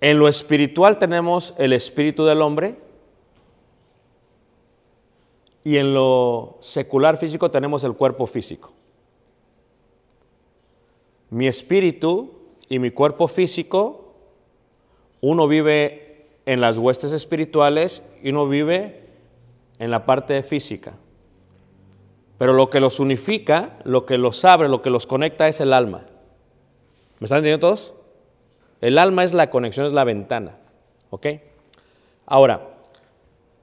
En lo espiritual tenemos el espíritu del hombre y en lo secular físico tenemos el cuerpo físico. Mi espíritu y mi cuerpo físico, uno vive en las huestes espirituales y uno vive en la parte física. Pero lo que los unifica, lo que los abre, lo que los conecta es el alma. ¿Me están entendiendo todos? El alma es la conexión, es la ventana. ¿Ok? Ahora,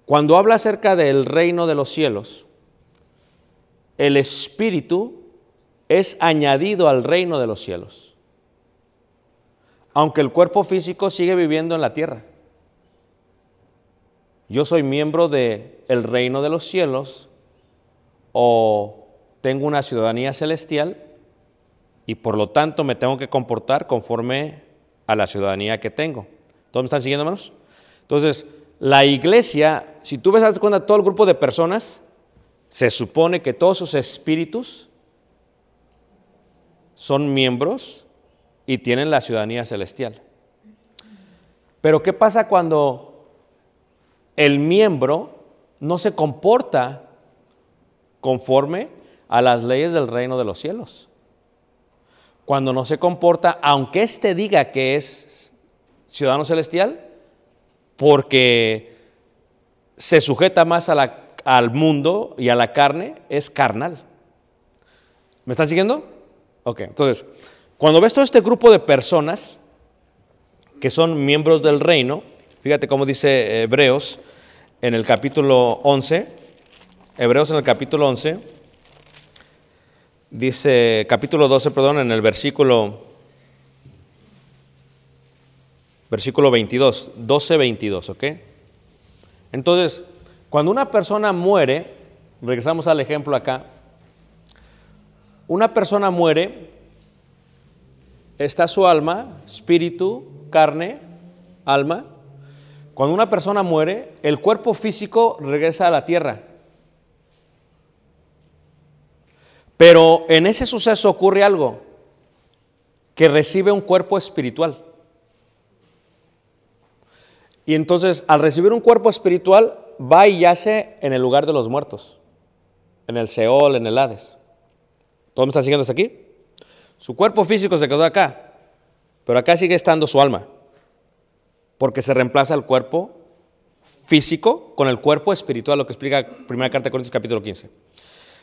cuando habla acerca del reino de los cielos, el espíritu es añadido al reino de los cielos. Aunque el cuerpo físico sigue viviendo en la tierra. Yo soy miembro del el reino de los cielos o tengo una ciudadanía celestial y por lo tanto me tengo que comportar conforme a la ciudadanía que tengo. ¿Todos me están siguiendo, hermanos? Entonces, la iglesia, si tú ves a todo el grupo de personas, se supone que todos sus espíritus son miembros y tienen la ciudadanía celestial. Pero ¿qué pasa cuando el miembro no se comporta conforme a las leyes del reino de los cielos? Cuando no se comporta, aunque éste diga que es ciudadano celestial, porque se sujeta más al mundo y a la carne, es carnal. ¿Me están siguiendo? Ok, entonces, cuando ves todo este grupo de personas que son miembros del reino, fíjate cómo dice Hebreos en el capítulo 11, Hebreos en el capítulo 11, dice capítulo 12, perdón, en el versículo versículo 22, 12, 22, ¿ok? Entonces, cuando una persona muere, regresamos al ejemplo acá, una persona muere, está su alma, espíritu, carne, alma, Cuando una persona muere, el cuerpo físico regresa a la tierra. Pero en ese suceso ocurre algo, que recibe un cuerpo espiritual. Y entonces, al recibir un cuerpo espiritual, va y yace en el lugar de los muertos, en el Seol, en el Hades. ¿Todos me están siguiendo hasta aquí? Su cuerpo físico se quedó acá, pero acá sigue estando su alma, porque se reemplaza el cuerpo físico con el cuerpo espiritual, lo que explica Primera Carta de Corintios capítulo 15.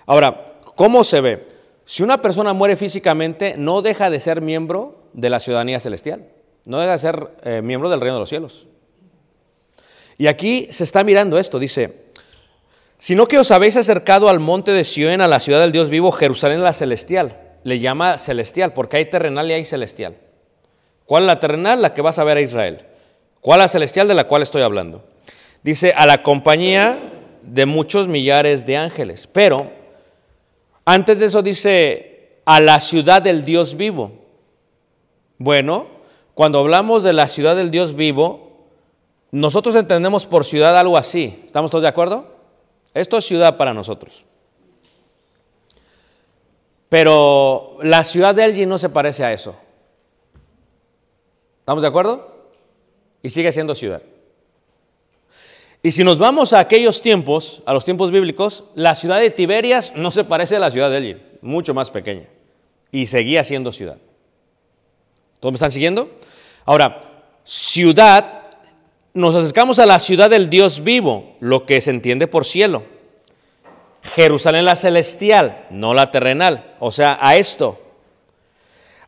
Ahora, ¿cómo se ve? Si una persona muere físicamente, no deja de ser miembro de la ciudadanía celestial, no deja de ser eh, miembro del reino de los cielos. Y aquí se está mirando esto, dice, sino que os habéis acercado al monte de Sion, a la ciudad del Dios vivo, Jerusalén la celestial. Le llama celestial porque hay terrenal y hay celestial. ¿Cuál es la terrenal? La que vas a ver a Israel. ¿Cuál la celestial de la cual estoy hablando? Dice, a la compañía de muchos millares de ángeles. Pero antes de eso dice, a la ciudad del Dios vivo. Bueno, cuando hablamos de la ciudad del Dios vivo, nosotros entendemos por ciudad algo así. ¿Estamos todos de acuerdo? Esto es ciudad para nosotros. Pero la ciudad de Elgin no se parece a eso. ¿Estamos de acuerdo? Y sigue siendo ciudad. Y si nos vamos a aquellos tiempos, a los tiempos bíblicos, la ciudad de Tiberias no se parece a la ciudad de Elgin, mucho más pequeña. Y seguía siendo ciudad. ¿Todos me están siguiendo? Ahora, ciudad, nos acercamos a la ciudad del Dios vivo, lo que se entiende por cielo. Jerusalén la celestial, no la terrenal. O sea, a esto.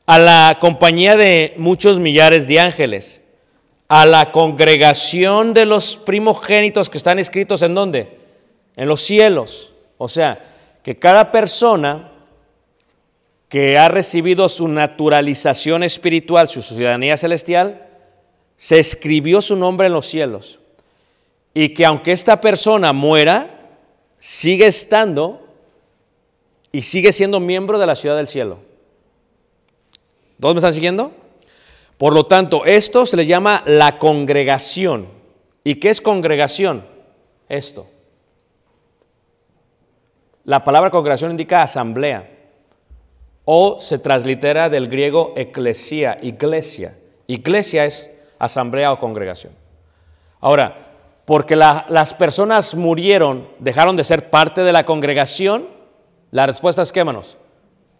A la compañía de muchos millares de ángeles. A la congregación de los primogénitos que están escritos en dónde? En los cielos. O sea, que cada persona que ha recibido su naturalización espiritual, su ciudadanía celestial, se escribió su nombre en los cielos. Y que aunque esta persona muera, sigue estando y sigue siendo miembro de la ciudad del cielo. ¿Todos me están siguiendo? Por lo tanto, esto se le llama la congregación. ¿Y qué es congregación? Esto. La palabra congregación indica asamblea o se translitera del griego eclesia, iglesia. Iglesia es asamblea o congregación. Ahora, porque la- las personas murieron, dejaron de ser parte de la congregación, la respuesta es qué, hermanos?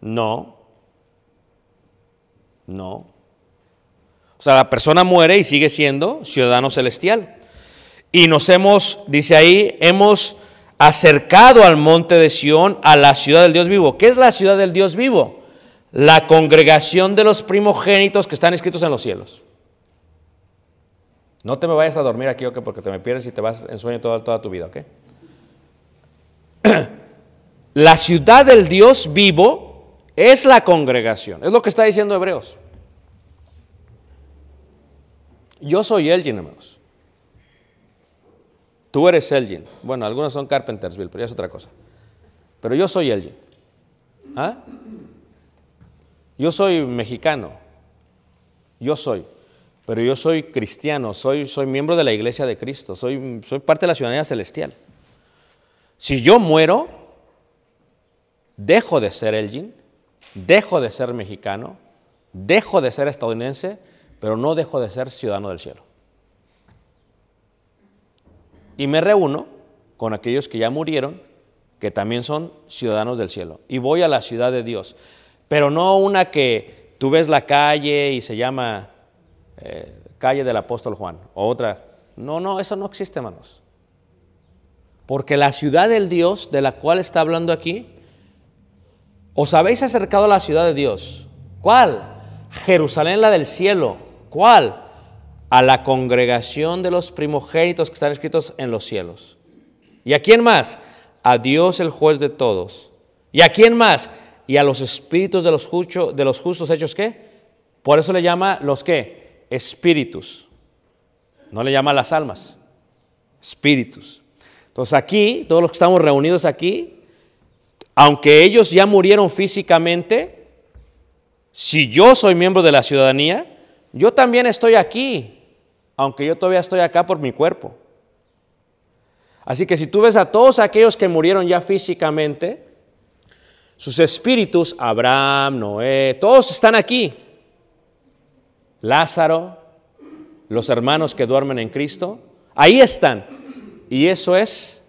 No. No. O sea, la persona muere y sigue siendo ciudadano celestial. Y nos hemos, dice ahí, hemos acercado al monte de Sión, a la ciudad del Dios vivo. ¿Qué es la ciudad del Dios vivo? La congregación de los primogénitos que están escritos en los cielos. No te me vayas a dormir aquí, ok, porque te me pierdes y te vas en sueño toda, toda tu vida, ok. La ciudad del Dios vivo es la congregación. Es lo que está diciendo Hebreos. Yo soy Elgin, hermanos. Tú eres Elgin. Bueno, algunos son Carpentersville, pero ya es otra cosa. Pero yo soy Elgin. ¿Ah? Yo soy mexicano. Yo soy. Pero yo soy cristiano, soy, soy miembro de la iglesia de Cristo, soy, soy parte de la ciudadanía celestial. Si yo muero, dejo de ser Elgin, dejo de ser mexicano, dejo de ser estadounidense, pero no dejo de ser ciudadano del cielo. Y me reúno con aquellos que ya murieron, que también son ciudadanos del cielo. Y voy a la ciudad de Dios, pero no una que tú ves la calle y se llama eh, calle del apóstol Juan, o otra. No, no, eso no existe, hermanos. Porque la ciudad del Dios de la cual está hablando aquí, os habéis acercado a la ciudad de Dios. ¿Cuál? Jerusalén, la del cielo. ¿Cuál? A la congregación de los primogénitos que están escritos en los cielos. ¿Y a quién más? A Dios el juez de todos. ¿Y a quién más? Y a los espíritus de los, de los justos hechos qué? Por eso le llama los qué? Espíritus. No le llama las almas. Espíritus. Entonces aquí, todos los que estamos reunidos aquí, aunque ellos ya murieron físicamente, si yo soy miembro de la ciudadanía, yo también estoy aquí. aunque yo todavía estoy acá por mi cuerpo. Así que si tú ves a todos aquellos que murieron ya físicamente, sus espíritus, Abraham, Noé, todos están aquí. Lázaro, los hermanos que duermen en Cristo, ahí están. Y eso es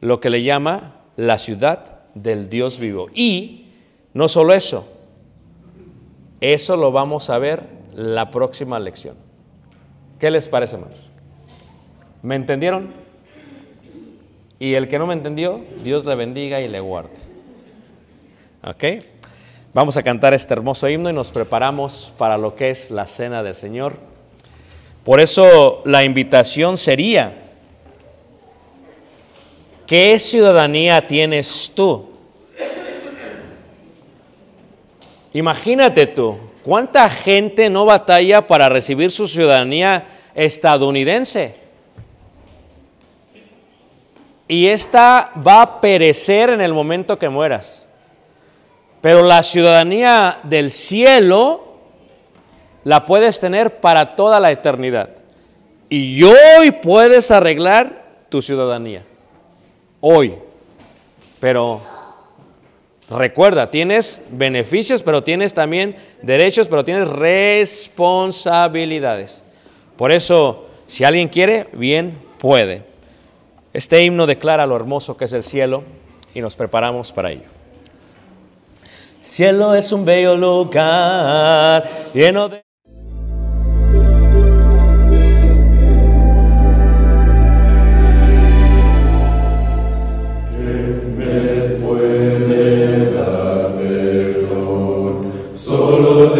lo que le llama la ciudad del Dios vivo. Y no solo eso, eso lo vamos a ver la próxima lección. ¿Qué les parece, hermanos? ¿Me entendieron? Y el que no me entendió, Dios le bendiga y le guarde. ¿Ok? Vamos a cantar este hermoso himno y nos preparamos para lo que es la cena del Señor. Por eso la invitación sería, ¿qué ciudadanía tienes tú? Imagínate tú, ¿cuánta gente no batalla para recibir su ciudadanía estadounidense? Y esta va a perecer en el momento que mueras. Pero la ciudadanía del cielo la puedes tener para toda la eternidad. Y hoy puedes arreglar tu ciudadanía. Hoy. Pero recuerda, tienes beneficios, pero tienes también derechos, pero tienes responsabilidades. Por eso, si alguien quiere, bien puede. Este himno declara lo hermoso que es el cielo y nos preparamos para ello. Cielo es un bello lugar lleno de...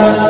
Amen.